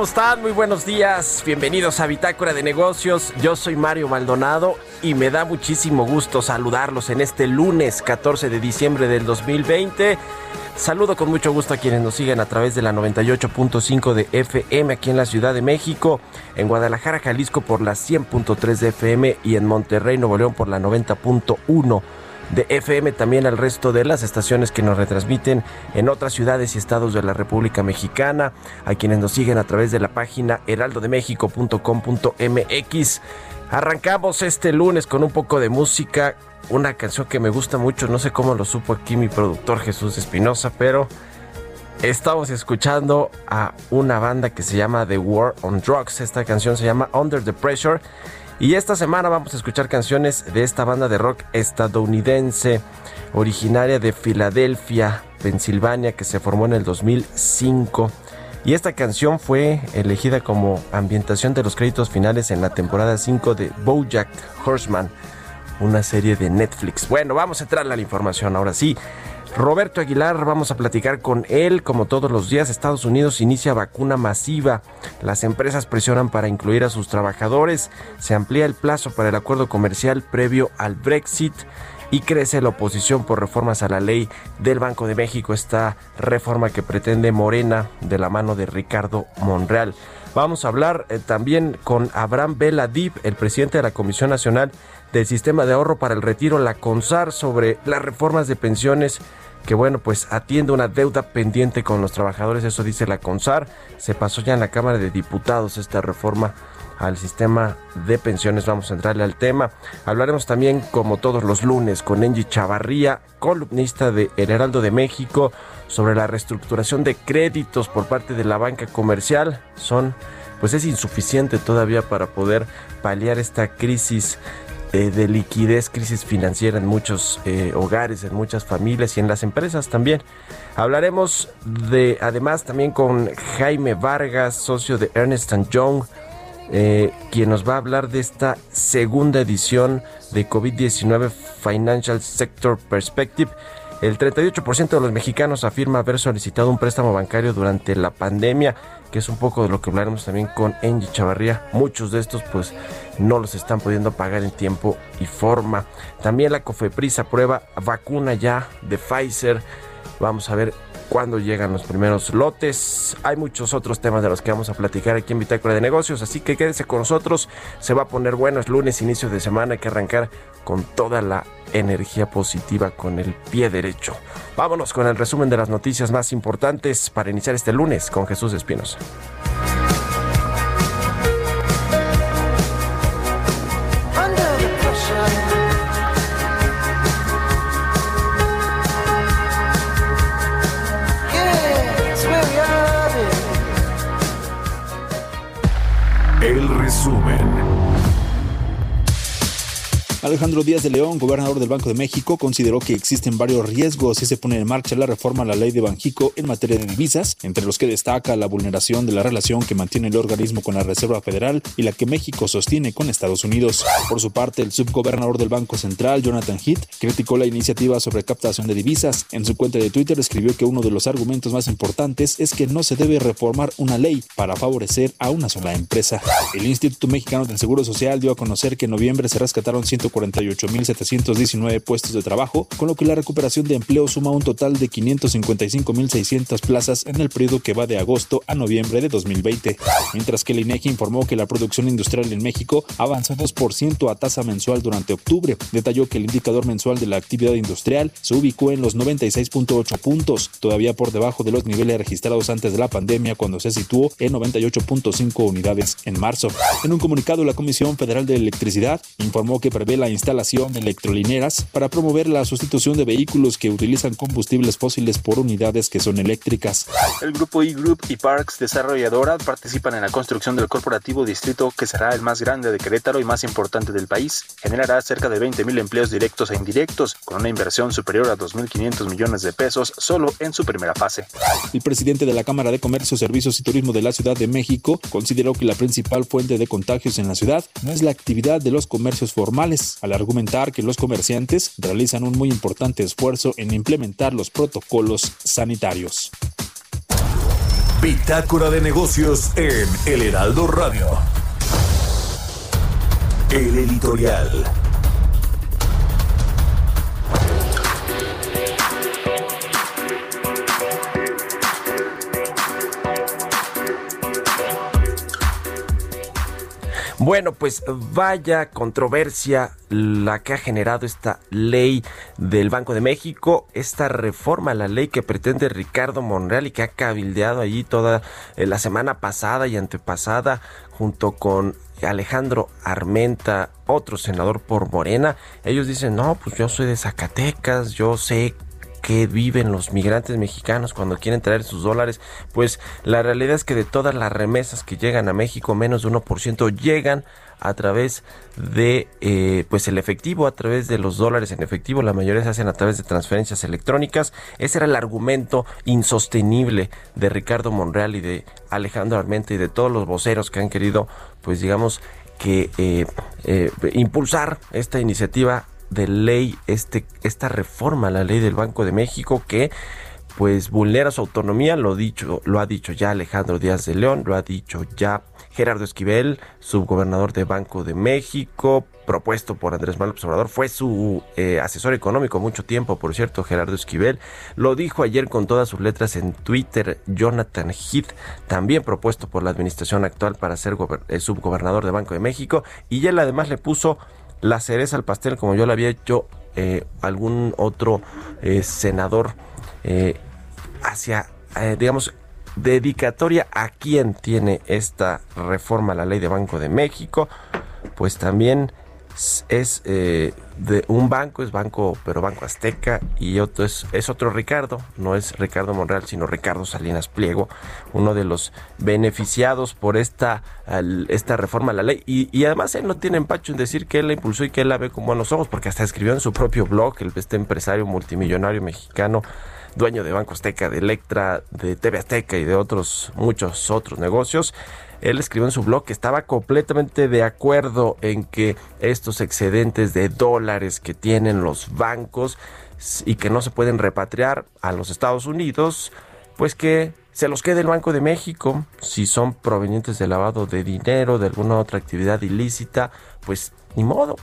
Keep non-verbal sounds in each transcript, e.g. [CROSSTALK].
¿Cómo están? Muy buenos días. Bienvenidos a Bitácora de Negocios. Yo soy Mario Maldonado y me da muchísimo gusto saludarlos en este lunes 14 de diciembre del 2020. Saludo con mucho gusto a quienes nos siguen a través de la 98.5 de FM aquí en la Ciudad de México, en Guadalajara, Jalisco por la 100.3 de FM y en Monterrey, Nuevo León por la 90.1 de FM, también al resto de las estaciones que nos retransmiten en otras ciudades y estados de la República Mexicana, a quienes nos siguen a través de la página heraldodemexico.com.mx. Arrancamos este lunes con un poco de música, una canción que me gusta mucho, no sé cómo lo supo aquí mi productor Jesús Espinosa, pero estamos escuchando a una banda que se llama The War on Drugs. Esta canción se llama Under the Pressure y esta semana vamos a escuchar canciones de esta banda de rock estadounidense, originaria de Filadelfia, Pensilvania, que se formó en el 2005. Y esta canción fue elegida como ambientación de los créditos finales en la temporada 5 de Bojack Horseman, una serie de Netflix. Bueno, vamos a entrar a la información ahora sí. Roberto Aguilar, vamos a platicar con él. Como todos los días, Estados Unidos inicia vacuna masiva. Las empresas presionan para incluir a sus trabajadores. Se amplía el plazo para el acuerdo comercial previo al Brexit y crece la oposición por reformas a la ley del Banco de México, esta reforma que pretende Morena de la mano de Ricardo Monreal. Vamos a hablar eh, también con Abraham Beladib, el presidente de la Comisión Nacional del Sistema de Ahorro para el Retiro, la CONSAR, sobre las reformas de pensiones que bueno, pues atiende una deuda pendiente con los trabajadores, eso dice la CONSAR. Se pasó ya en la Cámara de Diputados esta reforma al sistema de pensiones. Vamos a entrarle al tema. Hablaremos también, como todos los lunes, con Angie Chavarría, columnista de El Heraldo de México, sobre la reestructuración de créditos por parte de la banca comercial. Son, pues es insuficiente todavía para poder paliar esta crisis eh, de liquidez, crisis financiera en muchos eh, hogares, en muchas familias y en las empresas también. Hablaremos de, además, también con Jaime Vargas, socio de Ernest Young, eh, quien nos va a hablar de esta segunda edición de COVID-19 Financial Sector Perspective. El 38% de los mexicanos afirma haber solicitado un préstamo bancario durante la pandemia, que es un poco de lo que hablaremos también con Angie Chavarría. Muchos de estos pues no los están pudiendo pagar en tiempo y forma. También la COFEPRIS aprueba vacuna ya de Pfizer. Vamos a ver cuándo llegan los primeros lotes. Hay muchos otros temas de los que vamos a platicar aquí en Bitácora de Negocios, así que quédense con nosotros. Se va a poner bueno, es lunes, inicio de semana, hay que arrancar con toda la energía positiva con el pie derecho. Vámonos con el resumen de las noticias más importantes para iniciar este lunes con Jesús Espinosa. El resumen. Alejandro Díaz de León, gobernador del Banco de México, consideró que existen varios riesgos si se pone en marcha la reforma a la ley de Banjico en materia de divisas, entre los que destaca la vulneración de la relación que mantiene el organismo con la Reserva Federal y la que México sostiene con Estados Unidos. Por su parte, el subgobernador del Banco Central, Jonathan Heath, criticó la iniciativa sobre captación de divisas. En su cuenta de Twitter escribió que uno de los argumentos más importantes es que no se debe reformar una ley para favorecer a una sola empresa. El Instituto Mexicano del Seguro Social dio a conocer que en noviembre se rescataron 148.719 puestos de trabajo, con lo que la recuperación de empleo suma un total de 555.600 plazas en el periodo que va de agosto a noviembre de 2020, mientras que el INEGI informó que la producción industrial en México avanzó 2% a tasa mensual durante octubre. Detalló que el indicador mensual de la actividad industrial se ubicó en los 96.8 puntos, todavía por debajo de los niveles registrados antes de la pandemia cuando se situó en 98.5 unidades en marzo. En un comunicado, la Comisión Federal de Electricidad informó que prevé la instalación de electrolineras para promover la sustitución de vehículos que utilizan combustibles fósiles por unidades que son eléctricas. El grupo E-Group y Parks Desarrolladora participan en la construcción del corporativo distrito que será el más grande de Querétaro y más importante del país. Generará cerca de 20.000 empleos directos e indirectos, con una inversión superior a 2.500 millones de pesos solo en su primera fase. El presidente de la Cámara de Comercio, Servicios y Turismo de la Ciudad de México consideró que la principal fuente de contagios en la ciudad no es la actividad de los comercios formales, al argumentar que los comerciantes realizan un muy importante esfuerzo en implementar los protocolos sanitarios. Bitácora de negocios en El Heraldo Radio. El editorial. Bueno, pues vaya controversia la que ha generado esta ley del Banco de México, esta reforma la ley que pretende Ricardo Monreal y que ha cabildeado allí toda eh, la semana pasada y antepasada junto con Alejandro Armenta, otro senador por Morena. Ellos dicen, no, pues yo soy de Zacatecas, yo sé que viven los migrantes mexicanos cuando quieren traer sus dólares, pues la realidad es que de todas las remesas que llegan a México, menos de 1% llegan a través de eh, pues el efectivo, a través de los dólares en efectivo, la mayoría se hacen a través de transferencias electrónicas. Ese era el argumento insostenible de Ricardo Monreal y de Alejandro Armenta y de todos los voceros que han querido, pues digamos, que eh, eh, impulsar esta iniciativa de ley, este, esta reforma a la ley del Banco de México que pues vulnera su autonomía, lo dicho, lo ha dicho ya Alejandro Díaz de León, lo ha dicho ya Gerardo Esquivel, subgobernador de Banco de México, propuesto por Andrés Manuel Obrador, fue su eh, asesor económico mucho tiempo, por cierto, Gerardo Esquivel, lo dijo ayer con todas sus letras en Twitter Jonathan Heath, también propuesto por la administración actual para ser eh, subgobernador de Banco de México, y él además le puso la cereza al pastel, como yo lo había hecho eh, algún otro eh, senador, eh, hacia, digamos, dedicatoria a quien tiene esta reforma a la ley de Banco de México, pues también es eh, de un banco, es banco, pero Banco Azteca, y otro es, es otro Ricardo, no es Ricardo Monreal, sino Ricardo Salinas Pliego, uno de los beneficiados por esta, esta reforma a la ley. Y, y, además él no tiene empacho en decir que él la impulsó y que él la ve con buenos ojos, porque hasta escribió en su propio blog, el, este empresario multimillonario mexicano, dueño de Banco Azteca, de Electra, de TV Azteca y de otros, muchos otros negocios él escribió en su blog que estaba completamente de acuerdo en que estos excedentes de dólares que tienen los bancos y que no se pueden repatriar a los Estados Unidos, pues que se los quede el Banco de México. Si son provenientes de lavado de dinero, de alguna otra actividad ilícita, pues ni modo,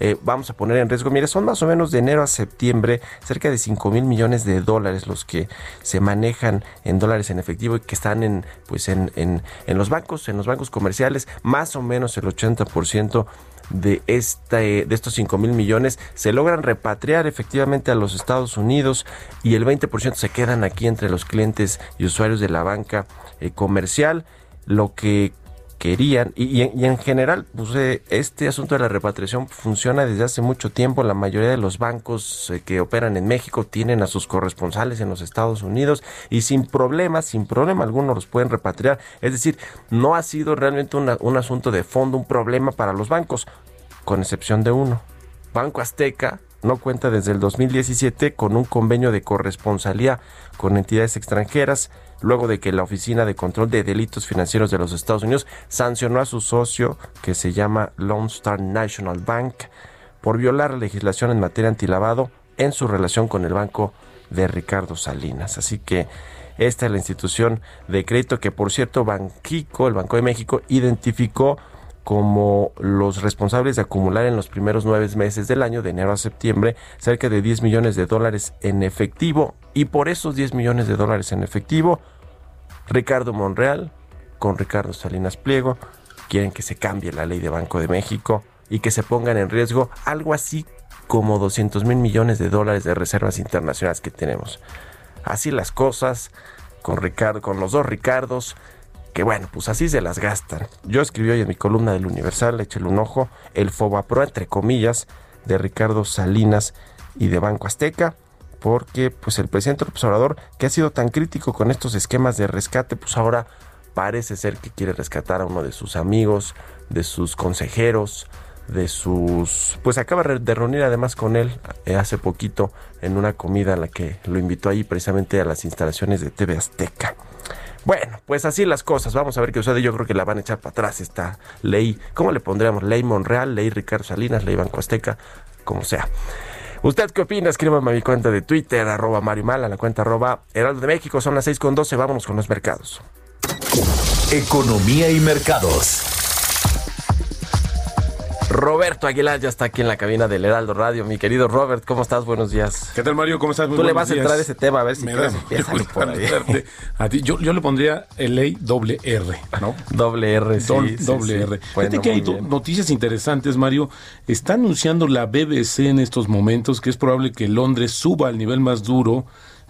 eh, vamos a poner en riesgo. Mire, son más o menos de enero a septiembre cerca de 5 mil millones de dólares los que se manejan en dólares en efectivo y que están en, pues en, en, en los bancos, en los bancos comerciales, más o menos el 80% de, este, de estos 5 mil millones se logran repatriar efectivamente a los Estados Unidos y el 20% se quedan aquí entre los clientes y usuarios de la banca eh, comercial, lo que querían. Y, en general pues, eh, este asunto de la repatriación funciona desde hace mucho tiempo. La mayoría de los bancos eh, que operan en México tienen a sus corresponsales en los Estados Unidos y sin problema sin problema alguno los pueden repatriar. Es decir no ha sido realmente un asunto de fondo un problema para los bancos con excepción de uno. Banco Azteca no cuenta desde el 2017 con un convenio de corresponsalía con entidades extranjeras, luego de que la Oficina de Control de Delitos Financieros de los Estados Unidos sancionó a su socio, que se llama Lone Star National Bank, por violar la legislación en materia antilavado en su relación con el banco de Ricardo Salinas. Así que esta es la institución de crédito que, por cierto, Banquico, el Banco de México, identificó como los responsables de acumular en los primeros nueve meses del año, de enero a septiembre, cerca de 10 millones de dólares en efectivo. Y por esos 10 millones de dólares en efectivo, Ricardo Monreal, con Ricardo Salinas Pliego, quieren que se cambie la ley de Banco de México y que se pongan en riesgo algo así como 200 mil millones de dólares de reservas internacionales que tenemos. Así las cosas, con Ricardo, con los dos Ricardos, que bueno, pues así se las gastan. Yo escribí hoy en mi columna del Universal, échale un ojo, el Fobapro, entre comillas, de Ricardo Salinas y de Banco Azteca, porque pues el presidente observador, que ha sido tan crítico con estos esquemas de rescate, pues ahora parece ser que quiere rescatar a uno de sus amigos, de sus consejeros, de sus... Pues acaba de reunir además con él eh, hace poquito en una comida a la que lo invitó ahí precisamente a las instalaciones de TV Azteca. Bueno, pues así las cosas. Vamos a ver qué sucede. Yo creo que la van a echar para atrás esta ley. ¿Cómo le pondríamos? Ley Monreal, ley Ricardo Salinas, ley Banco Azteca, como sea. ¿Usted qué opina? Escríbame a mi cuenta de Twitter, arroba Mario Mala, la cuenta arroba Heraldo de México. Son las 6 con 12. Vámonos con los mercados. Economía y mercados. Roberto Aguilar ya está aquí en la cabina del Heraldo Radio. Mi querido Robert, ¿cómo estás? Buenos días. ¿Qué tal, Mario? ¿Cómo estás? Tú le vas a entrar a ese tema, a ver si Me quieres, da- empieza [LAUGHS] por ahí. A ti, yo, yo le pondría el ley doble R, ¿no? Doble R, sí, doble sí. R. Bueno, Fíjate que hay muy bien. noticias interesantes, Mario. Está anunciando la BBC en estos momentos que es probable que Londres suba al nivel más duro,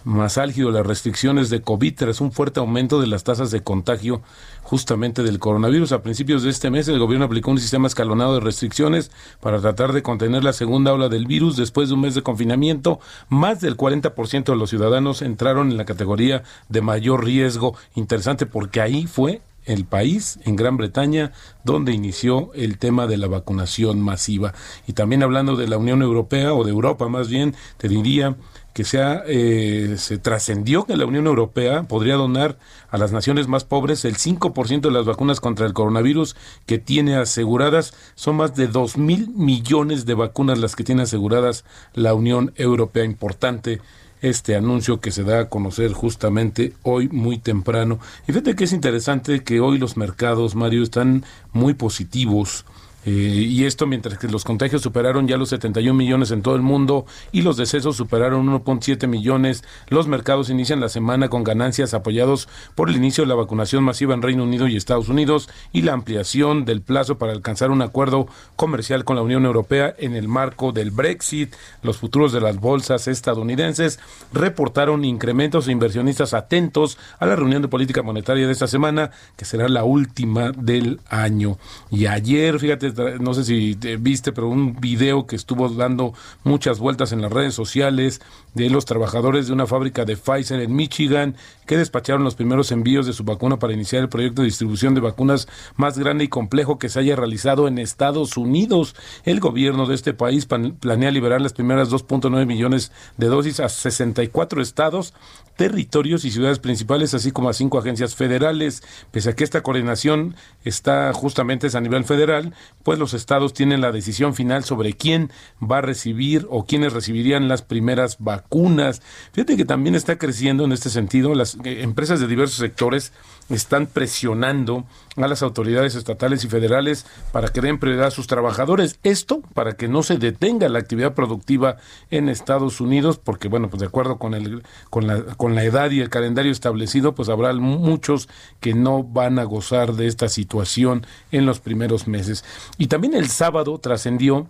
más álgido, las restricciones de COVID tras un fuerte aumento de las tasas de contagio justamente del coronavirus. A principios de este mes, el gobierno aplicó un sistema escalonado de restricciones para tratar de contener la segunda ola del virus. Después de un mes de confinamiento, más del 40% de los ciudadanos entraron en la categoría de mayor riesgo. Interesante porque ahí fue el país en Gran Bretaña donde inició el tema de la vacunación masiva. Y también hablando de la Unión Europea o de Europa más bien, te diría que se, ha, eh, se trascendió que la Unión Europea podría donar a las naciones más pobres el 5% de las vacunas contra el coronavirus que tiene aseguradas. Son más de 2 mil millones de vacunas las que tiene aseguradas la Unión Europea. Importante este anuncio que se da a conocer justamente hoy muy temprano. Y fíjate que es interesante que hoy los mercados, Mario, están muy positivos. Eh, y esto mientras que los contagios superaron ya los 71 millones en todo el mundo y los decesos superaron 1.7 millones. Los mercados inician la semana con ganancias apoyados por el inicio de la vacunación masiva en Reino Unido y Estados Unidos y la ampliación del plazo para alcanzar un acuerdo comercial con la Unión Europea en el marco del Brexit. Los futuros de las bolsas estadounidenses reportaron incrementos e inversionistas atentos a la reunión de política monetaria de esta semana, que será la última del año. Y ayer, fíjate, no sé si te viste, pero un video que estuvo dando muchas vueltas en las redes sociales de los trabajadores de una fábrica de Pfizer en Michigan que despacharon los primeros envíos de su vacuna para iniciar el proyecto de distribución de vacunas más grande y complejo que se haya realizado en Estados Unidos. El gobierno de este país planea liberar las primeras 2.9 millones de dosis a 64 estados, territorios y ciudades principales, así como a cinco agencias federales. Pese a que esta coordinación está justamente a nivel federal, pues los estados tienen la decisión final sobre quién va a recibir o quiénes recibirían las primeras vacunas. Fíjate que también está creciendo en este sentido. Las eh, empresas de diversos sectores están presionando a las autoridades estatales y federales para que den prioridad a sus trabajadores. Esto para que no se detenga la actividad productiva en Estados Unidos, porque bueno, pues de acuerdo con el con la con la edad y el calendario establecido, pues habrá muchos que no van a gozar de esta situación en los primeros meses. Y también el sábado trascendió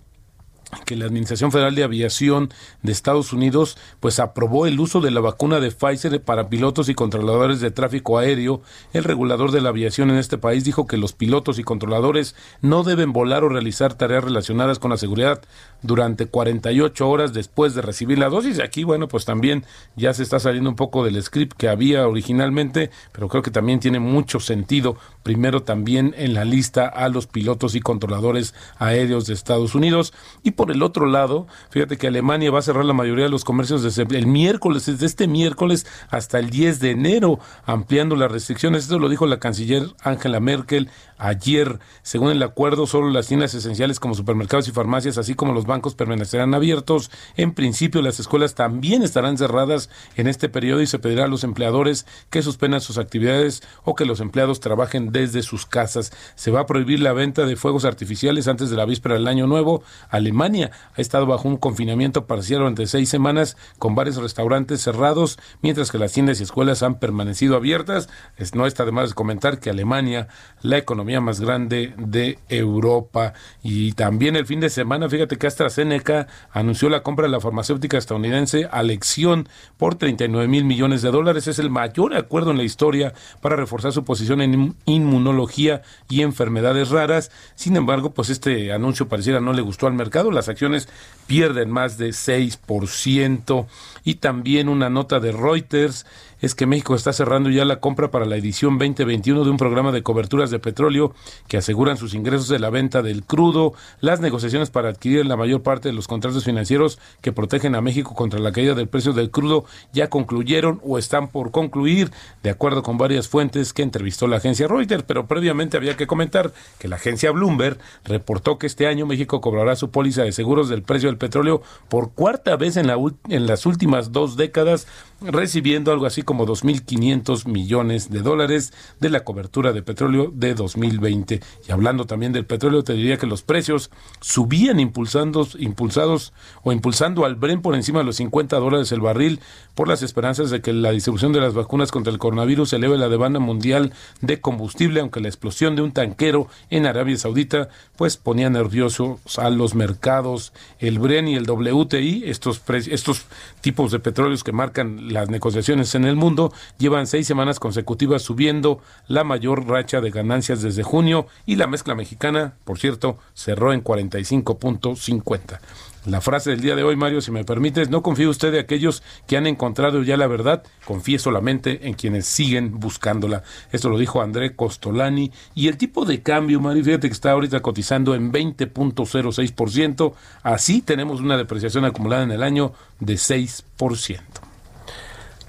que la Administración Federal de Aviación de Estados Unidos pues aprobó el uso de la vacuna de Pfizer para pilotos y controladores de tráfico aéreo. El regulador de la aviación en este país dijo que los pilotos y controladores no deben volar o realizar tareas relacionadas con la seguridad durante 48 horas después de recibir la dosis. Aquí, bueno, pues también ya se está saliendo un poco del script que había originalmente, pero creo que también tiene mucho sentido. Primero también en la lista a los pilotos y controladores aéreos de Estados Unidos. Y por el otro lado, fíjate que Alemania va a cerrar la mayoría de los comercios desde el miércoles, desde este miércoles hasta el 10 de enero, ampliando las restricciones. Esto lo dijo la canciller Angela Merkel ayer. Según el acuerdo, solo las tiendas esenciales como supermercados y farmacias, así como los bancos, permanecerán abiertos. En principio, las escuelas también estarán cerradas en este periodo y se pedirá a los empleadores que suspendan sus actividades o que los empleados trabajen desde sus casas. Se va a prohibir la venta de fuegos artificiales antes de la víspera del Año Nuevo. Alemania ha estado bajo un confinamiento parcial durante seis semanas con varios restaurantes cerrados, mientras que las tiendas y escuelas han permanecido abiertas. no está de más comentar que Alemania, la economía más grande de Europa. Y también el fin de semana, fíjate que AstraZeneca anunció la compra de la farmacéutica estadounidense Alexion por 39 mil millones de dólares. Es el mayor acuerdo en la historia para reforzar su posición en inmunología y enfermedades raras. Sin embargo, pues este anuncio pareciera no le gustó al mercado. Las acciones pierden más de 6%. Y también una nota de Reuters es que México está cerrando ya la compra para la edición 2021 de un programa de coberturas de petróleo que aseguran sus ingresos de la venta del crudo. Las negociaciones para adquirir la mayor parte de los contratos financieros que protegen a México contra la caída del precio del crudo ya concluyeron o están por concluir, de acuerdo con varias fuentes que entrevistó la agencia Reuters. Pero previamente había que comentar que la agencia Bloomberg reportó que este año México cobrará su póliza de seguros del precio del petróleo por cuarta vez en, la, en las últimas dos décadas, recibiendo algo así como 2.500 millones de dólares de la cobertura de petróleo de 2020. Y hablando también del petróleo, te diría que los precios subían impulsando, impulsados o impulsando al Bren por encima de los 50 dólares el barril por las esperanzas de que la distribución de las vacunas contra el coronavirus eleve la demanda mundial de combustible, aunque la explosión de un tanquero en Arabia Saudita pues ponía nerviosos a los mercados. El Bren y el WTI, estos, estos tipos de petróleos que marcan las negociaciones en el mundo, llevan seis semanas consecutivas subiendo la mayor racha de ganancias desde junio y la mezcla mexicana, por cierto, cerró en 45.50. La frase del día de hoy, Mario, si me permites, no confíe usted de aquellos que han encontrado ya la verdad, confíe solamente en quienes siguen buscándola. Esto lo dijo André Costolani. Y el tipo de cambio, Mario, fíjate que está ahorita cotizando en 20.06%. Así tenemos una depreciación acumulada en el año de 6%.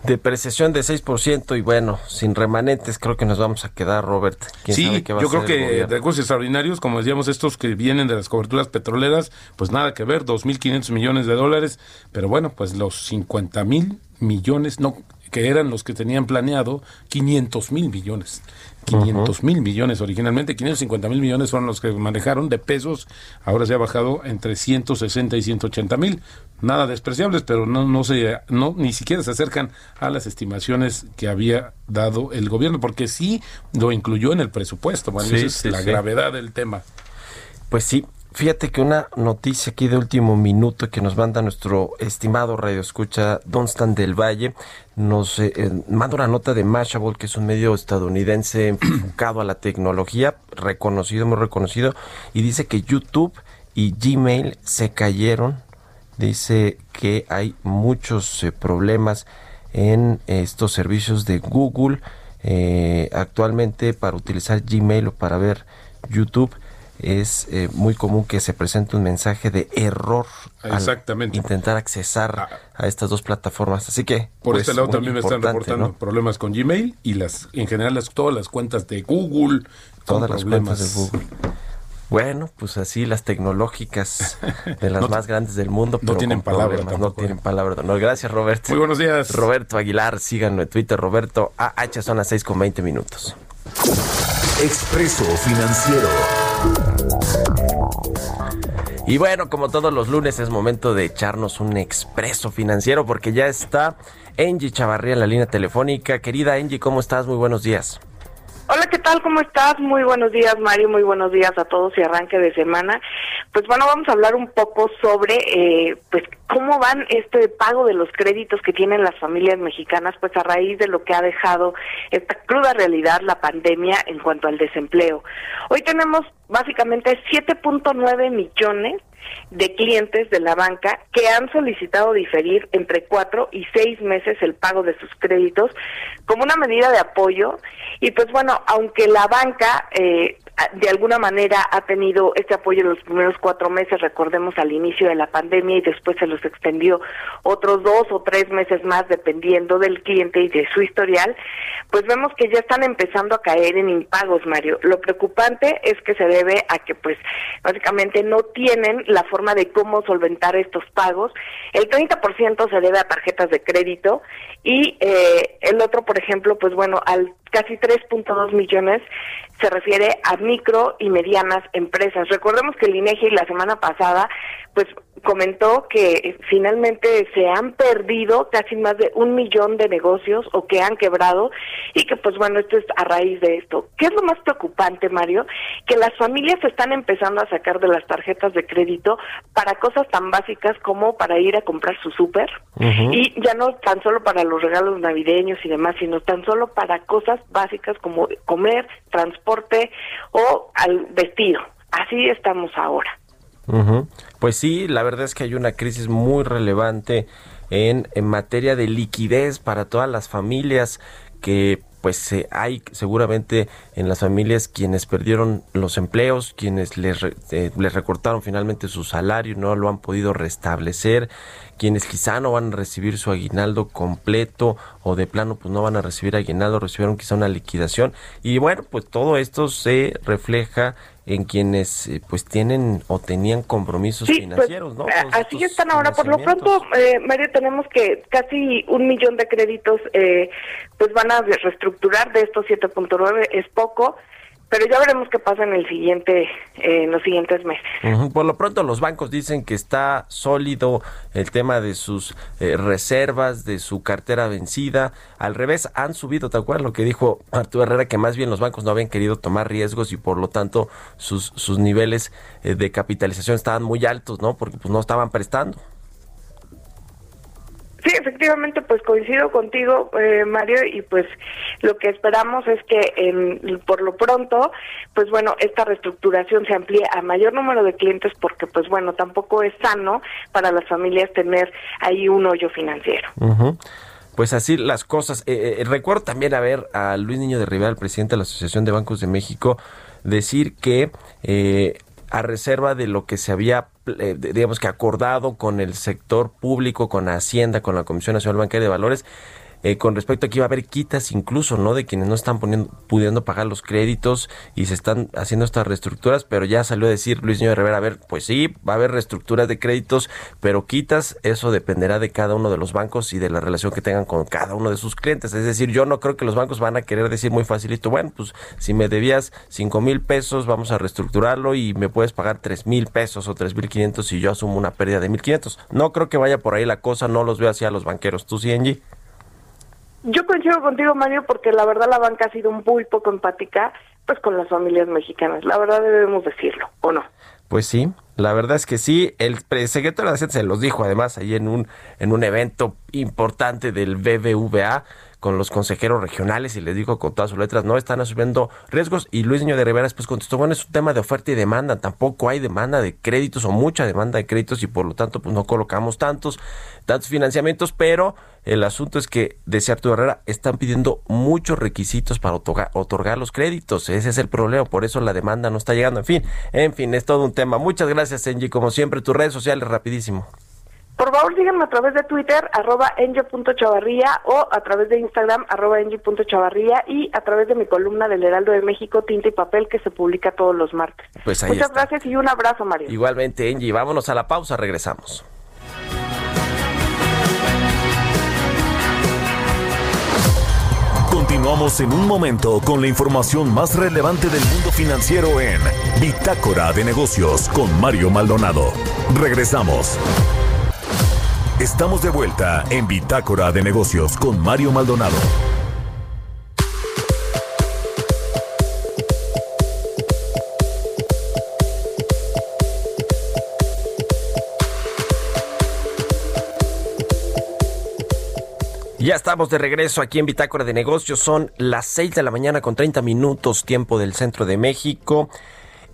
Depreciación de 6% y bueno, sin remanentes creo que nos vamos a quedar, Robert. sí, yo creo que recursos extraordinarios, como decíamos, estos que vienen de las coberturas petroleras, pues nada que ver, 2.500 millones de dólares, pero bueno, pues los 50 mil millones, no, que eran los que tenían planeado, 500 mil millones. 500 mil millones originalmente, 550 mil millones fueron los que manejaron de pesos, ahora se ha bajado entre 160 y 180 mil, nada despreciables, pero no, no se, no, ni siquiera se acercan a las estimaciones que había dado el gobierno, porque sí lo incluyó en el presupuesto, bueno, es la gravedad del tema. Pues sí, Fíjate que una noticia aquí de último minuto que nos manda nuestro estimado radio escucha Dunstan del Valle nos eh, eh, manda una nota de Mashable, que es un medio estadounidense [CLEARS THROAT] enfocado a la tecnología, reconocido, muy reconocido, y dice que YouTube y Gmail se cayeron. Dice que hay muchos eh, problemas en estos servicios de Google actualmente para utilizar Gmail o para ver YouTube es eh, muy común que se presente un mensaje de error Exactamente. intentar accesar ah. a estas dos plataformas. Así que por pues, este lado también me están reportando problemas con Gmail y las en general las, todas las cuentas de Google, todas las cuentas de Google. Bueno, pues así las tecnológicas [LAUGHS] de las más grandes del mundo, no tienen palabra, no tienen palabra. No, gracias, Roberto. Muy buenos días. Roberto Aguilar, síganlo en Twitter, Roberto AH, son las 6 con 20 minutos. Expreso Financiero. Y bueno, como todos los lunes es momento de echarnos un expreso financiero porque ya está Angie Chavarría en la línea telefónica. Querida Angie, ¿cómo estás? Muy buenos días. Hola, ¿qué tal? ¿Cómo estás? Muy buenos días, Mario. Muy buenos días a todos y arranque de semana. Pues bueno, vamos a hablar un poco sobre, eh, pues, cómo van este pago de los créditos que tienen las familias mexicanas, pues a raíz de lo que ha dejado esta cruda realidad la pandemia en cuanto al desempleo. Hoy tenemos básicamente 7.9 millones de clientes de la banca que han solicitado diferir entre cuatro y seis meses el pago de sus créditos como una medida de apoyo. Y pues bueno aunque la banca eh, de alguna manera ha tenido este apoyo en los primeros cuatro meses, recordemos al inicio de la pandemia y después se los extendió otros dos o tres meses más dependiendo del cliente y de su historial, pues vemos que ya están empezando a caer en impagos, Mario. Lo preocupante es que se debe a que pues básicamente no tienen la forma de cómo solventar estos pagos. El 30% se debe a tarjetas de crédito y eh, el otro, por ejemplo, pues bueno, al casi 3.2 millones se refiere a micro y medianas empresas. Recordemos que el INEGI la semana pasada pues comentó que finalmente se han perdido casi más de un millón de negocios o que han quebrado y que pues bueno, esto es a raíz de esto. ¿Qué es lo más preocupante, Mario? Que las familias están empezando a sacar de las tarjetas de crédito para cosas tan básicas como para ir a comprar su súper y ya no tan solo para los regalos navideños y demás, sino tan solo para cosas básicas como comer, transporte o al vestido. Así estamos ahora. Pues sí, la verdad es que hay una crisis muy relevante en, en materia de liquidez para todas las familias que pues hay seguramente en las familias quienes perdieron los empleos, quienes les, eh, les recortaron finalmente su salario, no lo han podido restablecer, quienes quizá no van a recibir su aguinaldo completo o de plano pues no van a recibir aguinaldo, recibieron quizá una liquidación. Y bueno, pues todo esto se refleja en quienes eh, pues tienen o tenían compromisos pues, financieros, ¿no? así están ahora. Por lo pronto, eh, Mario, tenemos que casi un millón de créditos eh, pues van a reestructurar. De estos 7.9 es poco pero ya veremos qué pasa en el siguiente en los siguientes meses. Por lo pronto los bancos dicen que está sólido el tema de sus eh, reservas, de su cartera vencida. Al revés, han subido, ¿te acuerdas lo que dijo Arturo Herrera? Que más bien los bancos no habían querido tomar riesgos y por lo tanto sus, sus niveles eh, de capitalización estaban muy altos, ¿no? Porque pues no estaban prestando. Sí, efectivamente, pues coincido contigo, eh, Mario, y pues lo que esperamos es que por lo pronto, pues bueno, esta reestructuración se amplíe a mayor número de clientes porque, pues bueno, tampoco es sano para las familias tener ahí un hoyo financiero. Pues así las cosas. Eh, eh, recuerdo también a ver a Luis Niño de Rivera, el presidente de la Asociación de Bancos de México, decir que a reserva de lo que se había, eh, digamos que acordado con el sector público, con Hacienda, con la Comisión Nacional Bancaria de Valores, eh, con respecto a que iba a haber quitas incluso, ¿no? De quienes no están poniendo, pudiendo pagar los créditos y se están haciendo estas reestructuras, pero ya salió a decir Luis Niño Rivera, a ver, pues sí, va a haber reestructuras de créditos, pero quitas, eso dependerá de cada uno de los bancos y de la relación que tengan con cada uno de sus clientes. Es decir, yo no creo que los bancos van a querer decir muy facilito, bueno, pues si me debías cinco mil pesos, vamos a reestructurarlo y me puedes pagar tres mil pesos o tres mil quinientos y yo asumo una pérdida de mil quinientos. No creo que vaya por ahí la cosa, no los veo así a los banqueros. ¿Tú sí, Angie? Yo coincido contigo, Mario, porque la verdad la banca ha sido muy poco empática pues con las familias mexicanas. La verdad debemos decirlo, ¿o no? Pues sí, la verdad es que sí. El secretario de Hacienda se los dijo además ahí en un, en un evento importante del BBVA con los consejeros regionales y les dijo con todas sus letras, no están asumiendo riesgos. Y Luis Niño de Rivera pues contestó, bueno, es un tema de oferta y demanda, tampoco hay demanda de créditos o mucha demanda de créditos y por lo tanto pues no colocamos tantos, tantos financiamientos, pero el asunto es que, decía Arturo Herrera, están pidiendo muchos requisitos para otorgar, otorgar los créditos. Ese es el problema, por eso la demanda no está llegando. En fin, en fin, es todo un tema. Muchas gracias, Engie. Como siempre, tus redes sociales, rapidísimo. Por favor, síganme a través de Twitter, arroba enjo.chavarría o a través de Instagram, arroba enjo.chavarría y a través de mi columna del Heraldo de México, Tinta y Papel, que se publica todos los martes. Pues Muchas gracias y un abrazo, Mario. Igualmente, Engie. Vámonos a la pausa, regresamos. Continuamos en un momento con la información más relevante del mundo financiero en Bitácora de Negocios con Mario Maldonado. Regresamos. Estamos de vuelta en Bitácora de Negocios con Mario Maldonado. Ya estamos de regreso aquí en Bitácora de Negocios. Son las 6 de la mañana con 30 minutos tiempo del centro de México.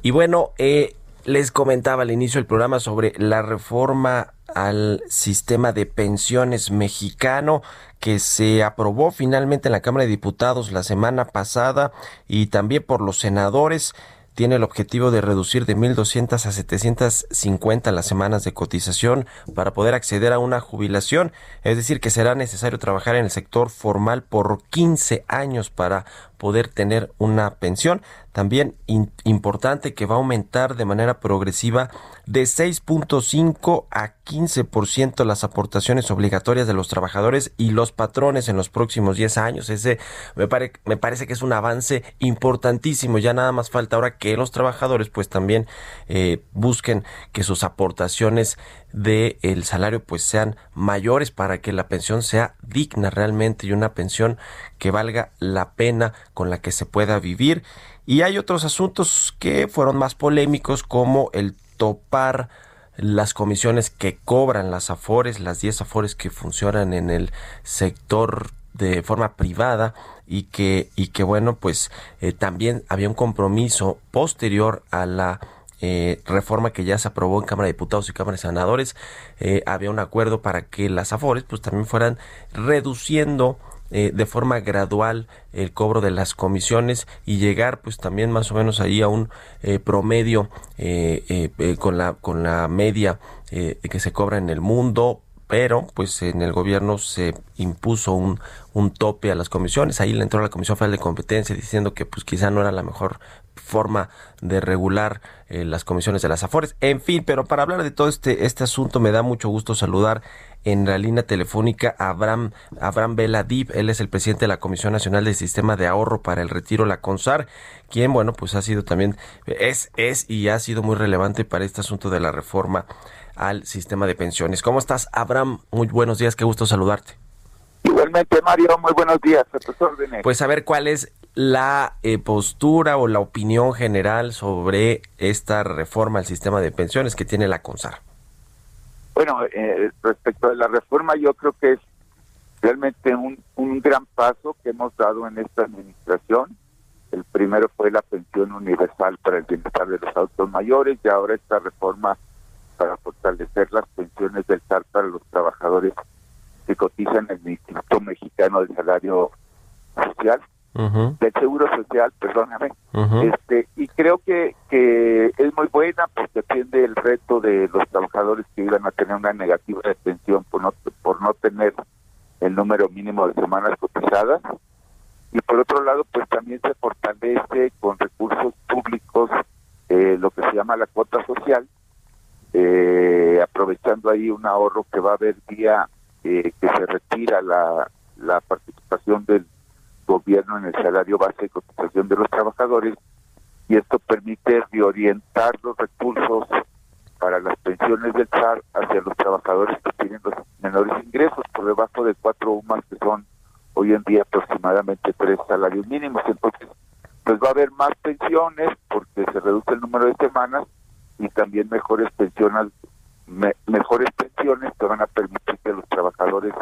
Y bueno, eh, les comentaba al inicio del programa sobre la reforma al sistema de pensiones mexicano que se aprobó finalmente en la Cámara de Diputados la semana pasada y también por los senadores tiene el objetivo de reducir de 1.200 a 750 las semanas de cotización para poder acceder a una jubilación. Es decir, que será necesario trabajar en el sector formal por 15 años para poder tener una pensión. También importante que va a aumentar de manera progresiva de 6.5 a 15% las aportaciones obligatorias de los trabajadores y los patrones en los próximos 10 años. Ese me, me parece que es un avance importantísimo. Ya nada más falta ahora que los trabajadores pues también eh, busquen que sus aportaciones del el salario pues sean mayores para que la pensión sea digna realmente y una pensión que valga la pena con la que se pueda vivir. Y hay otros asuntos que fueron más polémicos como el topar las comisiones que cobran las afores, las 10 afores que funcionan en el sector de forma privada y que y que bueno pues eh, también había un compromiso posterior a la eh, reforma que ya se aprobó en Cámara de Diputados y Cámara de Senadores. Eh, había un acuerdo para que las afores pues también fueran reduciendo eh, de forma gradual el cobro de las comisiones y llegar pues también más o menos ahí a un eh, promedio eh, con la con la media que se cobra en el mundo pero pues en el gobierno se impuso un, un tope a las comisiones, ahí le entró la Comisión Federal de Competencia diciendo que pues quizá no era la mejor forma de regular las comisiones de las AFORES, en fin, pero para hablar de todo este, este asunto me da mucho gusto saludar en la línea telefónica Abraham, Abraham Veladib, él es el presidente de la Comisión Nacional del Sistema de Ahorro para el Retiro, la CONSAR, quien, bueno, pues ha sido también, es, es y ha sido muy relevante para este asunto de la reforma al sistema de pensiones. ¿Cómo estás, Abraham? Muy buenos días, qué gusto saludarte. Igualmente, Mario, muy buenos días, a tus órdenes. Pues a ver cuál es la eh, postura o la opinión general sobre esta reforma al sistema de pensiones que tiene la CONSAR. Bueno, eh, respecto a la reforma, yo creo que es realmente un, un gran paso que hemos dado en esta administración. El primero fue la pensión universal para el bienestar de los adultos mayores y ahora esta reforma para fortalecer las pensiones del SAR para los trabajadores que cotizan en el Instituto Mexicano de Salario Social del Seguro Social, perdóname. este Y creo que, que es muy buena porque atiende el reto de los trabajadores que iban a tener una negativa de pensión por no, por no tener el número mínimo de semanas cotizadas. Y por otro lado, pues también se fortalece con recursos públicos eh, lo que se llama la cuota social, eh, aprovechando ahí un ahorro que va a haber día eh, que se retira la, la participación del gobierno en el salario base de cotización de los trabajadores y esto permite reorientar los recursos para las pensiones del SAR hacia los trabajadores que tienen los menores ingresos por debajo de cuatro UMAS que son hoy en día aproximadamente tres salarios mínimos. Entonces, pues va a haber más pensiones porque se reduce el número de semanas y también mejores pensiones, mejores pensiones que van a permitir que los trabajadores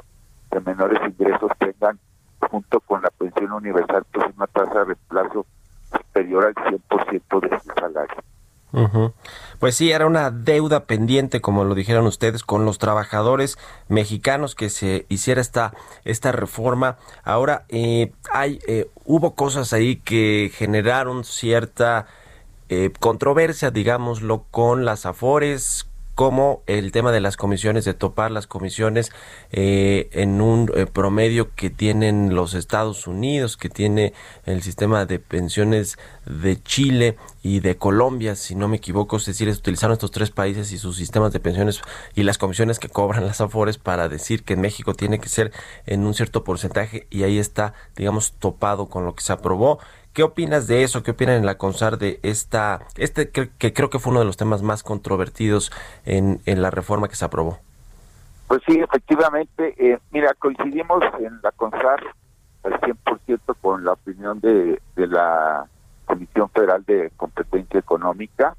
de menores ingresos tengan junto con la pensión universal, pues una tasa de reemplazo superior al 100% de su salario. Pues sí, era una deuda pendiente, como lo dijeron ustedes, con los trabajadores mexicanos que se hiciera esta, esta reforma. Ahora, eh, hay, eh, hubo cosas ahí que generaron cierta eh, controversia, digámoslo, con las afores, como el tema de las comisiones, de topar las comisiones eh, en un eh, promedio que tienen los Estados Unidos, que tiene el sistema de pensiones de Chile y de Colombia, si no me equivoco, es decir, utilizaron estos tres países y sus sistemas de pensiones y las comisiones que cobran las AFORES para decir que en México tiene que ser en un cierto porcentaje y ahí está, digamos, topado con lo que se aprobó ¿Qué opinas de eso? ¿Qué opinan en la CONSAR de esta, este que, creo que fue uno de los temas más controvertidos en, en la reforma que se aprobó? Pues sí, efectivamente. Eh, mira, coincidimos en la CONSAR al 100% con la opinión de, de la Comisión Federal de Competencia Económica.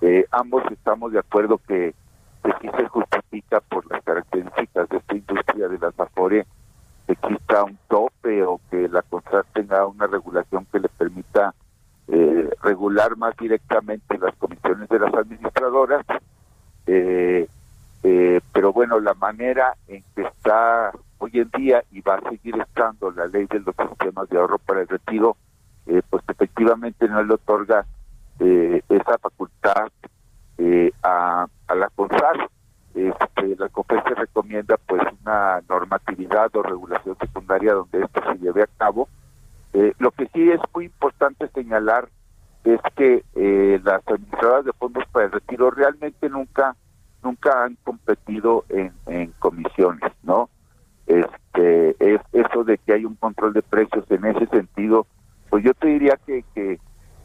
eh, ambos estamos de acuerdo que, que sí se justifica por las características de esta industria de las Afore exista un tope o que la CONSAR tenga una regulación que le permita eh, regular más directamente las comisiones de las administradoras. Eh, eh, pero bueno, la manera en que está hoy en día y va a seguir estando la ley de los sistemas de ahorro para el retiro, pues efectivamente no le otorga eh, esa facultad eh, a, a la CONSAR. Este, la COFESE recomienda pues una normatividad o regulación secundaria donde esto se lleve a cabo. Eh, lo que sí es muy importante señalar es que eh, las administradoras de fondos para el retiro realmente nunca nunca han competido en, comisiones, ¿no? Este es eso de que hay un control de precios en ese sentido, pues yo te diría que que,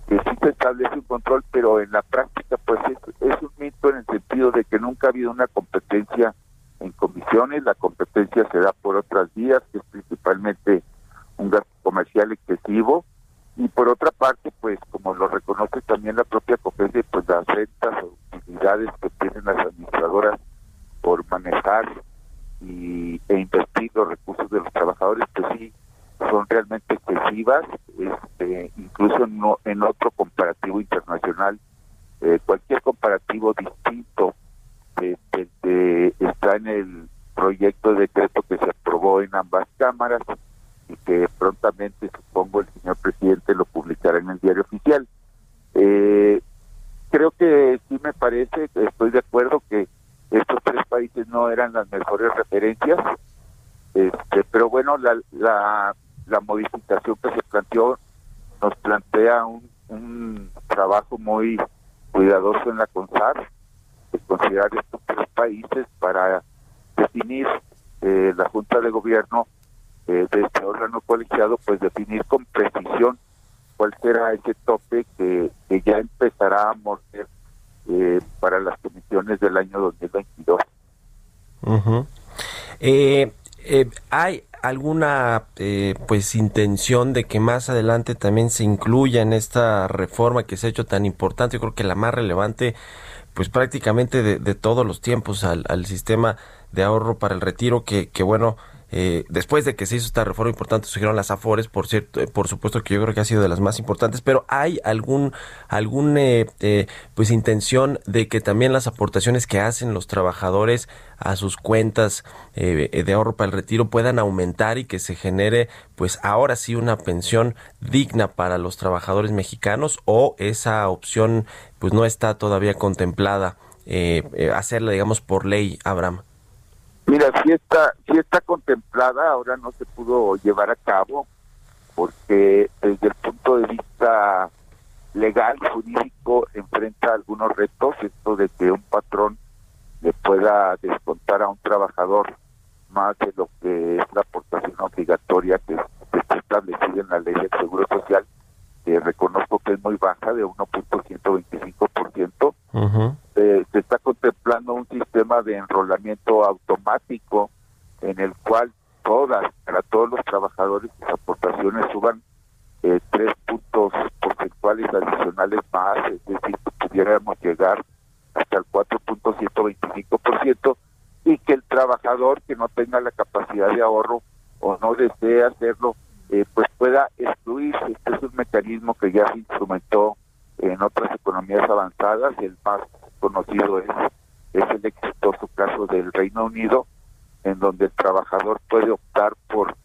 que sí se establece un control, pero en la práctica pues es, un mito en el sentido de que nunca ha habido una competencia en comisiones, la competencia se da por otras vías, que es principalmente un gasto comercial excesivo, y por otra parte, pues como lo reconoce también la propia COPESE, pues las rentas o utilidades que tienen las administradoras por manejar y, e invertir los recursos de los trabajadores, pues sí, son realmente excesivas, este, incluso en, otro comparativo internacional, eh, cualquier comparativo distinto está en el proyecto de decreto que se aprobó en ambas cámaras y que prontamente supongo el señor presidente lo publicará en el diario oficial. Eh, creo que sí me parece, estoy de acuerdo que estos tres países no eran las mejores referencias, este, pero bueno, la, la, la modificación que se planteó nos plantea un, un trabajo muy cuidadoso en la CONSAR, de considerar estos tres países para definir eh, la Junta de Gobierno eh, de este órgano colegiado, pues definir con precisión cuál será ese tope que, que ya empezará a morder eh, para las comisiones del año 2022. Uh eh, eh, ¿Hay alguna eh, pues intención de que más adelante también se incluya en esta reforma que se ha hecho tan importante? Yo creo que la más relevante pues prácticamente de, de todos los tiempos al, al, sistema de ahorro para el retiro que, que bueno eh, después de que se hizo esta reforma importante surgieron las afores por cierto eh, por supuesto que yo creo que ha sido de las más importantes pero hay algún algún eh, eh, pues intención de que también las aportaciones que hacen los trabajadores a sus cuentas eh, de ahorro para el retiro puedan aumentar y que se genere pues ahora sí una pensión digna para los trabajadores mexicanos o esa opción pues no está todavía contemplada hacerla digamos por ley Abraham Mira, sí está, sí está contemplada, ahora no se pudo llevar a cabo porque desde el punto de vista legal, jurídico, enfrenta algunos retos, esto de que un patrón le pueda descontar a un trabajador más de lo que es la aportación obligatoria que, que está establecida en la ley del Seguro Social, que reconozco que es muy baja, de 1.125%. Uh -huh. Se está contemplando un sistema de enrolamiento automático en el cual todas, para todos los trabajadores, las aportaciones suban eh, tres puntos porcentuales adicionales más, es decir, que pudiéramos llegar hasta el 4.125% y que el trabajador que no tenga la capacidad de ahorro o no desee hacerlo, eh, pues pueda excluirse. Este es un mecanismo que ya se instrumentó en otras economías avanzadas, el más conocido es, es el exitoso caso del Reino Unido, en donde el trabajador puede optar por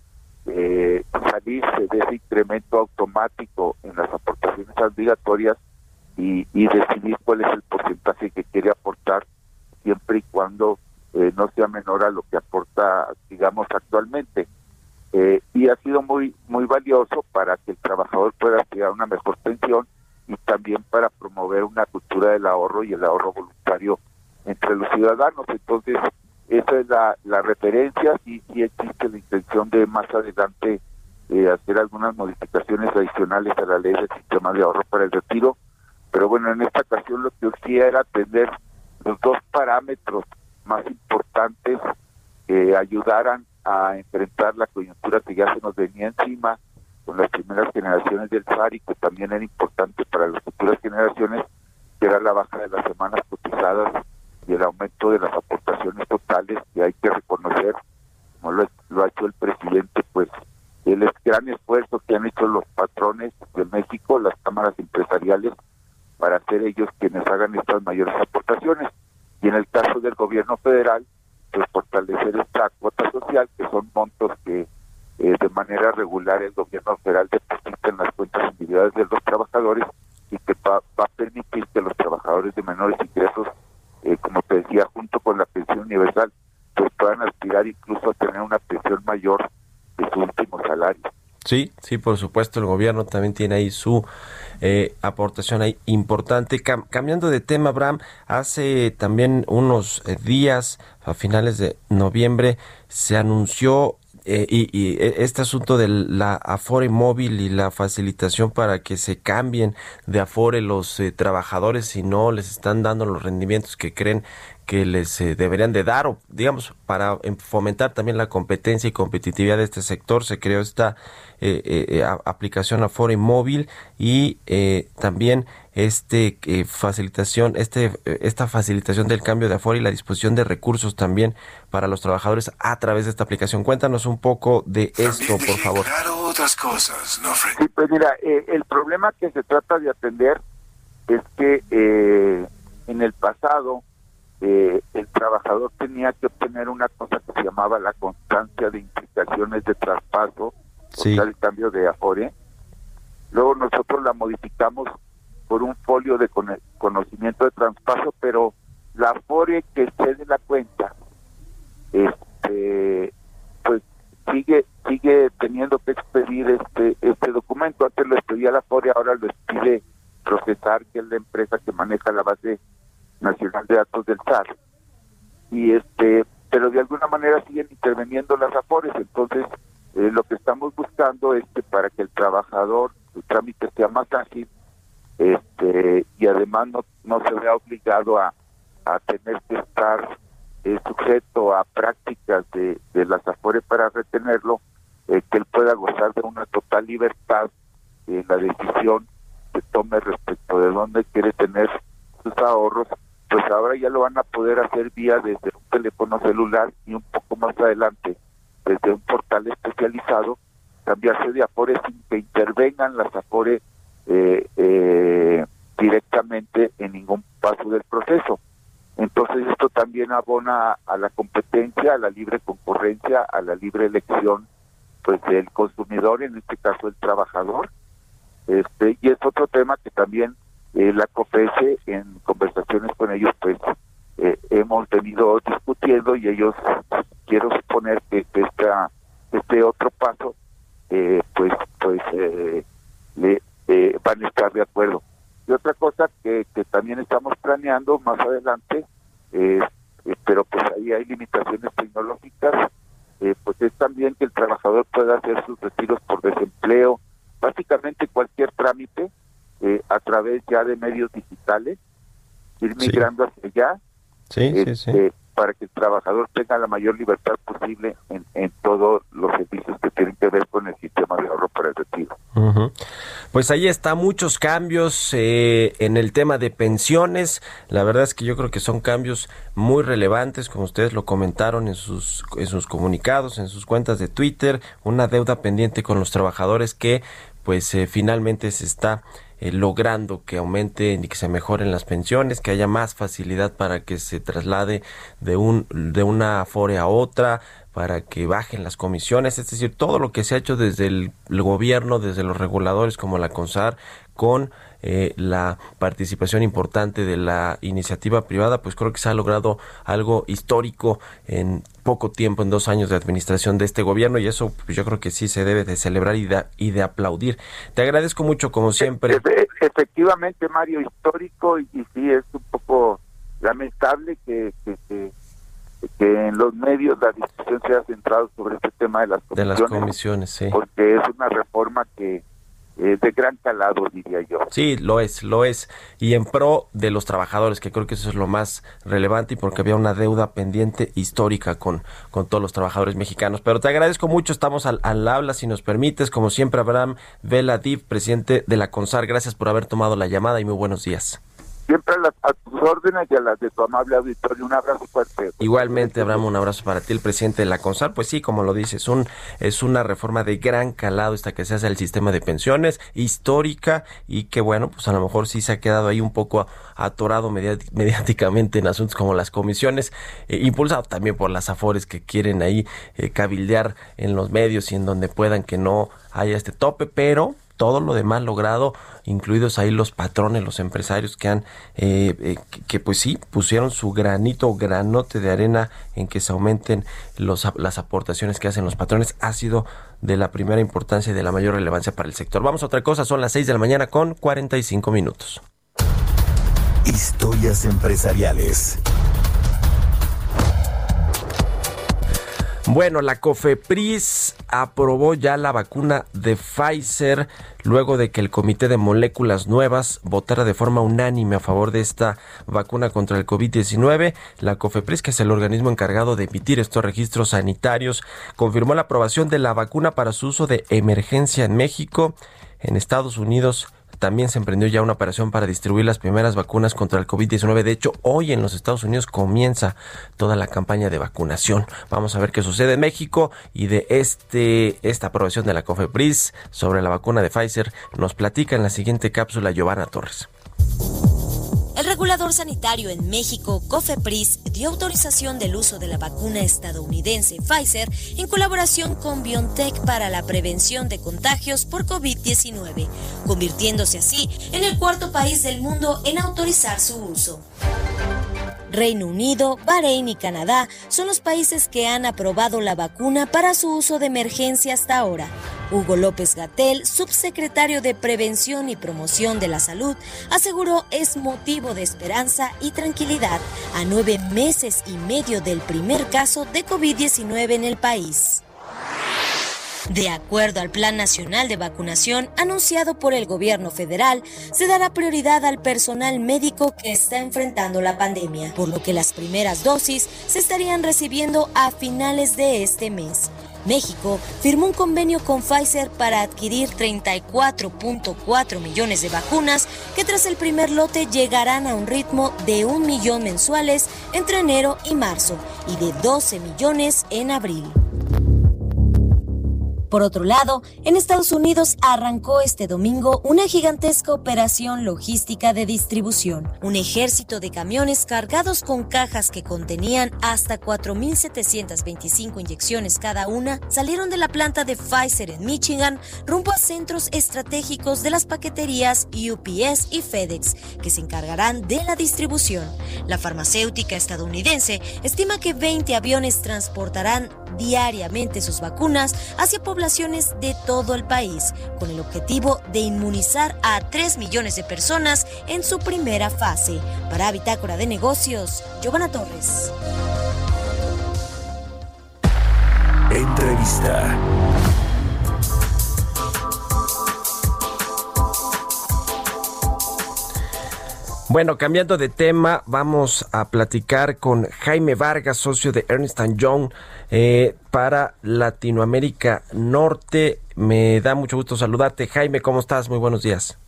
eh, salirse de ese incremento automático en las aportaciones obligatorias y, y decidir cuál es el porcentaje que quiere aportar siempre y cuando eh, no sea menor a lo que aporta, digamos, actualmente. Eh, y ha sido muy muy valioso para que el trabajador pueda llegar a una mejor pensión y también para promover una cultura del ahorro y el ahorro voluntario entre los ciudadanos. Entonces, esa es la, la referencia, y sí existe la intención de más adelante eh, hacer algunas modificaciones adicionales a la ley del sistema de ahorro para el retiro, pero bueno, en esta ocasión lo que urgía era tener los dos parámetros más importantes que ayudaran a enfrentar la coyuntura que ya se nos venía encima con las primeras generaciones del SAR y que también era importante para las futuras generaciones, que era la baja de las semanas cotizadas y el aumento de las aportaciones totales que hay que reconocer, como lo, lo ha hecho el presidente, pues el gran esfuerzo que han hecho los patrones de México, las cámaras empresariales, para ser ellos quienes hagan estas mayores aportaciones. Y en el caso del gobierno federal, pues fortalecer esta cuota social, que son montos que eh, de manera regular el gobierno federal deposita en las cuentas individuales de los trabajadores y que va, va a permitir permitir que los trabajadores de menores ingresos, eh, como te decía, junto con la pensión universal, pues puedan aspirar incluso a tener una pensión mayor de su último salario. Sí, sí, por supuesto, el gobierno también tiene ahí su eh, aportación ahí importante. cambiando de tema, Abraham, hace también unos eh, días, a finales de noviembre, se anunció eh, y, este asunto de la Afore móvil y la facilitación para que se cambien de Afore los trabajadores si no les están dando los rendimientos que creen que les eh, deberían de dar, o digamos, para fomentar también la competencia y competitividad de este sector, se creó esta eh, eh, aplicación Afore móvil y también este facilitación, este esta facilitación del cambio de Afore y la disposición de recursos también para los trabajadores a través de esta aplicación. Cuéntanos un poco de esto, por favor. otras cosas, ¿no, Sí, pues mira, el problema que se trata de atender es que en el pasado eh, el trabajador tenía que obtener una cosa que se llamaba la constancia de implicaciones de traspaso, sí. el cambio de Afore. Luego nosotros la modificamos por un folio de conocimiento de traspaso, pero la Afore que cede la cuenta, este, pues sigue sigue teniendo que expedir este este documento. Antes lo expedía la Afore, ahora lo expide Procesar, que es la empresa que maneja la base Nacional de Datos del SAR. Y este, pero de alguna manera siguen interviniendo las AFORES, entonces eh, lo que estamos buscando es que para que el trabajador, su trámite sea más ágil, este, y además no, no se vea obligado a, a tener que estar eh, sujeto a prácticas de, de las AFORES para retenerlo, eh, que él pueda gozar de una total libertad en la decisión que tome respecto de dónde quiere tener sus ahorros pues ahora ya lo van a poder hacer vía desde un teléfono celular y un poco más adelante desde un portal especializado cambiarse de Afore sin que intervengan las Afore eh, eh, directamente en ningún paso del proceso. Entonces esto también abona a la competencia, a la libre concurrencia, a la libre elección pues del consumidor, en este caso el trabajador. Este, y es otro tema que también eh, la COFESE en conversaciones con ellos pues eh, hemos venido discutiendo y ellos quiero suponer que, esta, este otro paso eh, pues pues le, van a estar de acuerdo. Y otra cosa que también estamos planeando más adelante pero pues ahí hay limitaciones tecnológicas pues es también que el trabajador pueda hacer sus retiros por desempleo básicamente cualquier trámite eh, a de medios digitales, ir migrando hacia allá, este, para que el trabajador tenga la mayor libertad posible en, en todos los servicios que tienen que ver con el sistema de ahorro para el retiro. Pues ahí está, muchos cambios eh, en el tema de pensiones. La verdad es que yo creo que son cambios muy relevantes, como ustedes lo comentaron en sus, en sus comunicados, en sus cuentas de Twitter, una deuda pendiente con los trabajadores que pues eh, finalmente se está eh, logrando que aumenten y que se mejoren las pensiones, que haya más facilidad para que se traslade de un de una afore a otra, para que bajen las comisiones, es decir, todo lo que se ha hecho desde el, gobierno, desde los reguladores como la CONSAR, con eh, la participación importante de la iniciativa privada, pues creo que se ha logrado algo histórico en poco tiempo, en dos años de administración de este gobierno y eso pues, yo creo que sí se debe de celebrar y de, y de aplaudir. Te agradezco mucho como siempre. Efectivamente, Mario, histórico y, sí es un poco lamentable que, que, en los medios la discusión sea centrada sobre este tema de las comisiones. De las comisiones, sí. Porque es una reforma que eh, de gran calado, diría yo. Sí, lo es, lo es. Y en pro de los trabajadores, que creo que eso es lo más relevante y porque había una deuda pendiente histórica con, con todos los trabajadores mexicanos. Pero te agradezco mucho, estamos al, al habla, si nos permites. Como siempre, Abraham Vela Div, presidente de la CONSAR, gracias por haber tomado la llamada y muy buenos días. Siempre a, tus órdenes y a las de tu amable auditorio. Un abrazo fuerte. Igualmente, Abraham, un abrazo para ti, el presidente de la CONSAR. Pues sí, como lo dices, un, es una reforma de gran calado esta que se hace al sistema de pensiones, histórica y que, bueno, pues a lo mejor sí se ha quedado ahí un poco atorado [LAUGHS] mediáticamente en asuntos como las comisiones, eh, impulsado también por las afores que quieren ahí eh, cabildear en los medios y en donde puedan que no haya este tope, pero todo lo demás logrado, incluidos ahí los patrones, los empresarios que han, eh, eh, que, pues sí, pusieron su granito, granote de arena en que se aumenten las aportaciones que hacen los patrones, ha sido de la primera importancia y de la mayor relevancia para el sector. Vamos a otra cosa, son las 6 de la mañana con 45 minutos. Historias empresariales. Bueno, la COFEPRIS aprobó ya la vacuna de Pfizer luego de que el Comité de Moléculas Nuevas votara de forma unánime a favor de esta vacuna contra el COVID-19. La COFEPRIS, que es el organismo encargado de emitir estos registros sanitarios, confirmó la aprobación de la vacuna para su uso de emergencia en México, en Estados Unidos, también se emprendió ya una operación para distribuir las primeras vacunas contra el COVID-19. De hecho, hoy en los Estados Unidos comienza toda la campaña de vacunación. Vamos a ver qué sucede en México y de este esta aprobación de la COFEPRIS sobre la vacuna de Pfizer nos platica en la siguiente cápsula Giovanna Torres. El regulador sanitario en México, COFEPRIS, dio autorización del uso de la vacuna estadounidense Pfizer en colaboración con BioNTech para la prevención de contagios por COVID-19, convirtiéndose así en el cuarto país del mundo en autorizar su uso. Reino Unido, Bahrein y Canadá son los países que han aprobado la vacuna para su uso de emergencia hasta ahora. Hugo López Gatel, subsecretario de Prevención y Promoción de la Salud, aseguró es motivo de esperanza y tranquilidad a nueve meses y medio del primer caso de COVID-19 en el país. De acuerdo al Plan Nacional de Vacunación anunciado por el gobierno federal, se dará prioridad al personal médico que está enfrentando la pandemia, por lo que las primeras dosis se estarían recibiendo a finales de este mes. México firmó un convenio con Pfizer para adquirir 34.4 millones de vacunas que tras el primer lote llegarán a un ritmo de un millón mensuales entre enero y marzo y de 12 millones en abril. Por otro lado, en Estados Unidos arrancó este domingo una gigantesca operación logística de distribución. Un ejército de camiones cargados con cajas que contenían hasta 4.725 inyecciones cada una salieron de la planta de Pfizer en Michigan rumbo a centros estratégicos de las paqueterías UPS y FedEx, que se encargarán de la distribución. La farmacéutica estadounidense estima que 20 aviones transportarán diariamente sus vacunas hacia poblaciones de todo el país, con el objetivo de inmunizar a 3 millones de personas en su primera fase. Para Bitácora de Negocios, Giovanna Torres. Entrevista. Bueno, cambiando de tema, vamos a platicar con Jaime Vargas, socio de Ernst Young eh, para Latinoamérica Norte. Me da mucho gusto saludarte. Jaime, ¿cómo estás? Muy buenos días.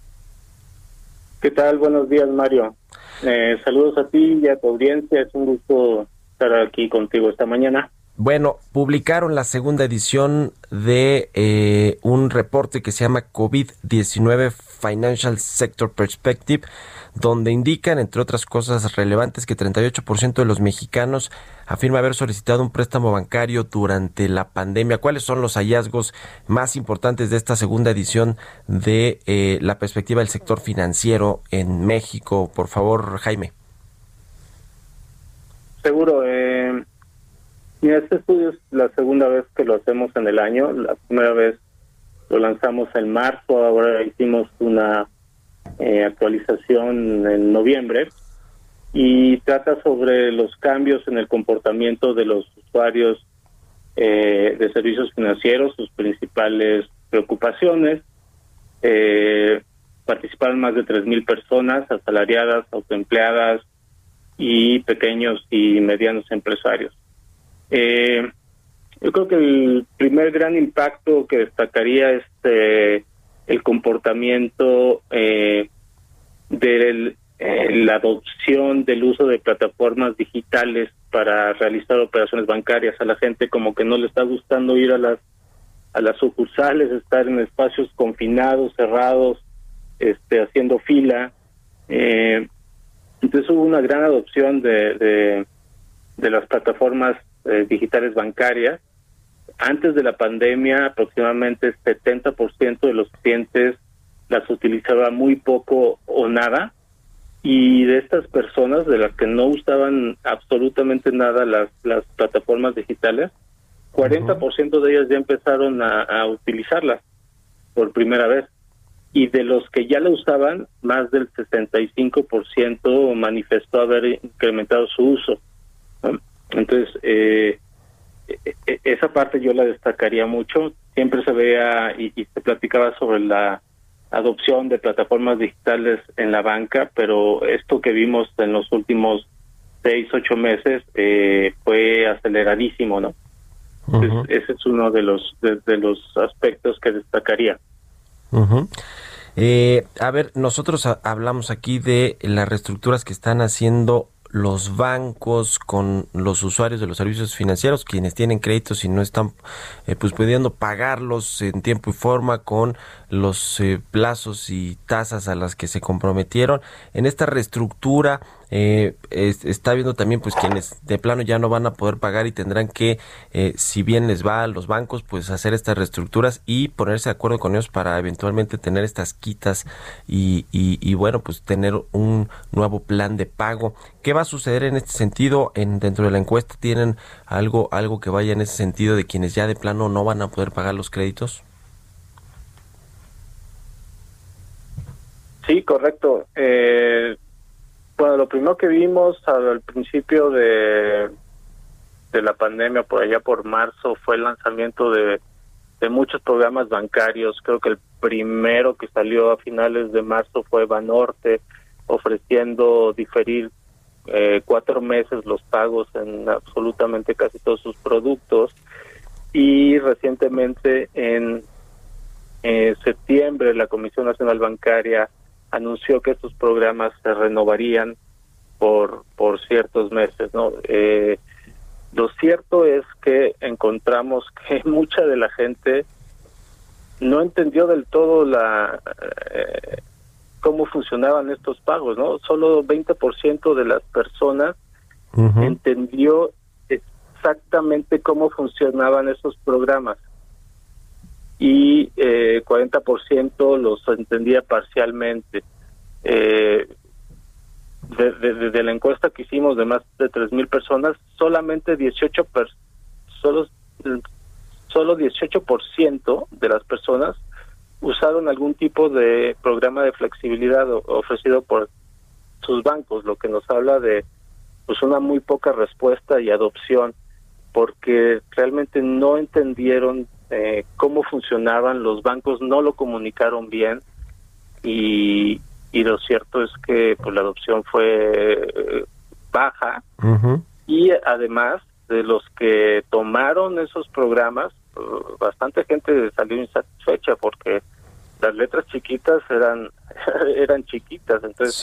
¿Qué tal? Buenos días, Mario. Eh, saludos a ti y a tu audiencia. Es un gusto estar aquí contigo esta mañana. Bueno, publicaron la segunda edición de eh, un reporte que se llama COVID-19 Financial Sector Perspective donde indican, entre otras cosas relevantes, que 38% de los mexicanos afirma haber solicitado un préstamo bancario durante la pandemia. ¿Cuáles son los hallazgos más importantes de esta segunda edición de eh, la perspectiva del sector financiero en México? Por favor, Jaime. Seguro. Eh, este estudio es la segunda vez que lo hacemos en el año. La primera vez lo lanzamos en marzo, ahora hicimos una eh, actualización en noviembre y trata sobre los cambios en el comportamiento de los usuarios eh, de servicios financieros, sus principales preocupaciones. Eh, participaron más de 3.000 personas, asalariadas, autoempleadas y pequeños y medianos empresarios. Eh, yo creo que el primer gran impacto que destacaría es este, el comportamiento eh, de eh, la adopción del uso de plataformas digitales para realizar operaciones bancarias. A la gente como que no le está gustando ir a las a las sucursales estar en espacios confinados cerrados este haciendo fila. Eh, entonces hubo una gran adopción de de, las plataformas eh, digitales bancarias antes de la pandemia, aproximadamente el 70% de los clientes las utilizaba muy poco o nada y de estas personas de las que no usaban absolutamente nada las, las plataformas digitales, 40% de ellas ya empezaron a, a, utilizarlas por primera vez. Y de los que ya la usaban, más del 65% manifestó haber incrementado su uso. Entonces, eh, esa parte yo la destacaría mucho. Siempre se veía y, y se platicaba sobre la adopción de plataformas digitales en la banca, pero esto que vimos en los últimos seis, ocho meses eh, fue aceleradísimo, ¿no? ese es uno de los de, los aspectos que destacaría. eh, a ver, nosotros hablamos aquí de las reestructuras que están haciendo los bancos con los usuarios de los servicios financieros, quienes tienen créditos y no están eh, pues pudiendo pagarlos en tiempo y forma con los eh, plazos y tasas a las que se comprometieron. En esta reestructura eh, está viendo también pues quienes de plano ya no van a poder pagar y tendrán que, eh, si bien les va a los bancos, pues hacer estas reestructuras y ponerse de acuerdo con ellos para eventualmente tener estas quitas y, y, bueno, pues tener un nuevo plan de pago. ¿Qué va a suceder en este sentido? En, dentro de la encuesta tienen algo, algo que vaya en ese sentido de quienes ya de plano no van a poder pagar los créditos. Sí, correcto. Eh, bueno, lo primero que vimos al principio de, de la pandemia, por allá por marzo, fue el lanzamiento de, muchos programas bancarios. Creo que el primero que salió a finales de marzo fue Banorte, ofreciendo diferir eh, cuatro meses los pagos en absolutamente casi todos sus productos. Y recientemente en eh, septiembre la Comisión Nacional Bancaria anunció que estos programas se renovarían por por ciertos meses no eh, lo cierto es que encontramos [LAUGHS] que mucha de la gente no entendió del todo la eh, cómo funcionaban estos pagos no solo 20% de las personas entendió exactamente cómo funcionaban esos programas y eh, 40% los entendía parcialmente. Eh, desde de, la encuesta que hicimos de más de 3.000 personas, solamente 18 per, solo, solo 18% de las personas usaron algún tipo de programa de flexibilidad ofrecido por sus bancos, lo que nos habla de pues una muy poca respuesta y adopción, porque realmente no entendieron eh, cómo funcionaban, los bancos no lo comunicaron bien y, y lo cierto es que pues la adopción fue eh, baja. Y además de los que tomaron esos programas, uh, bastante gente salió insatisfecha porque las letras chiquitas eran [LAUGHS] eran chiquitas, entonces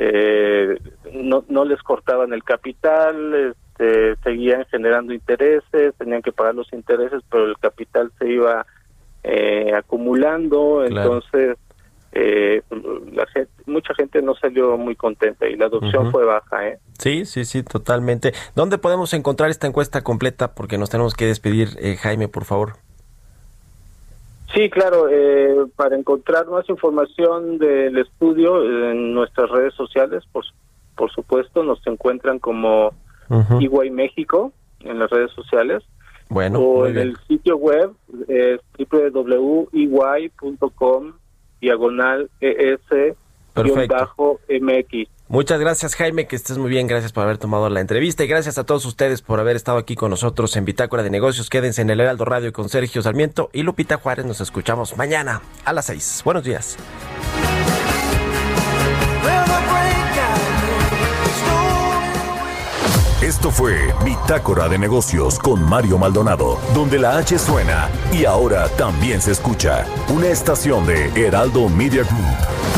eh, no, no les cortaban el capital, este, seguían generando intereses, tenían que pagar los intereses, pero el capital se iba eh, acumulando, entonces eh, la gente, mucha gente no salió muy contenta y la adopción fue baja. ¿eh? Sí, sí, sí, totalmente. ¿Dónde podemos encontrar esta encuesta completa? Porque nos tenemos que despedir, eh, Jaime, por favor. Sí, claro, eh, para encontrar más información del estudio en nuestras redes sociales, por, por supuesto, nos encuentran como uh México en las redes sociales. Bueno, o en el sitio web es www.ey.com diagonal ES bajo MX. Muchas gracias Jaime, que estés muy bien, gracias por haber tomado la entrevista y gracias a todos ustedes por haber estado aquí con nosotros en Bitácora de Negocios. Quédense en el Heraldo Radio con Sergio Sarmiento y Lupita Juárez. Nos escuchamos mañana a las 6. Buenos días. Esto fue Bitácora de Negocios con Mario Maldonado, donde la H suena y ahora también se escucha una estación de Heraldo Media Group.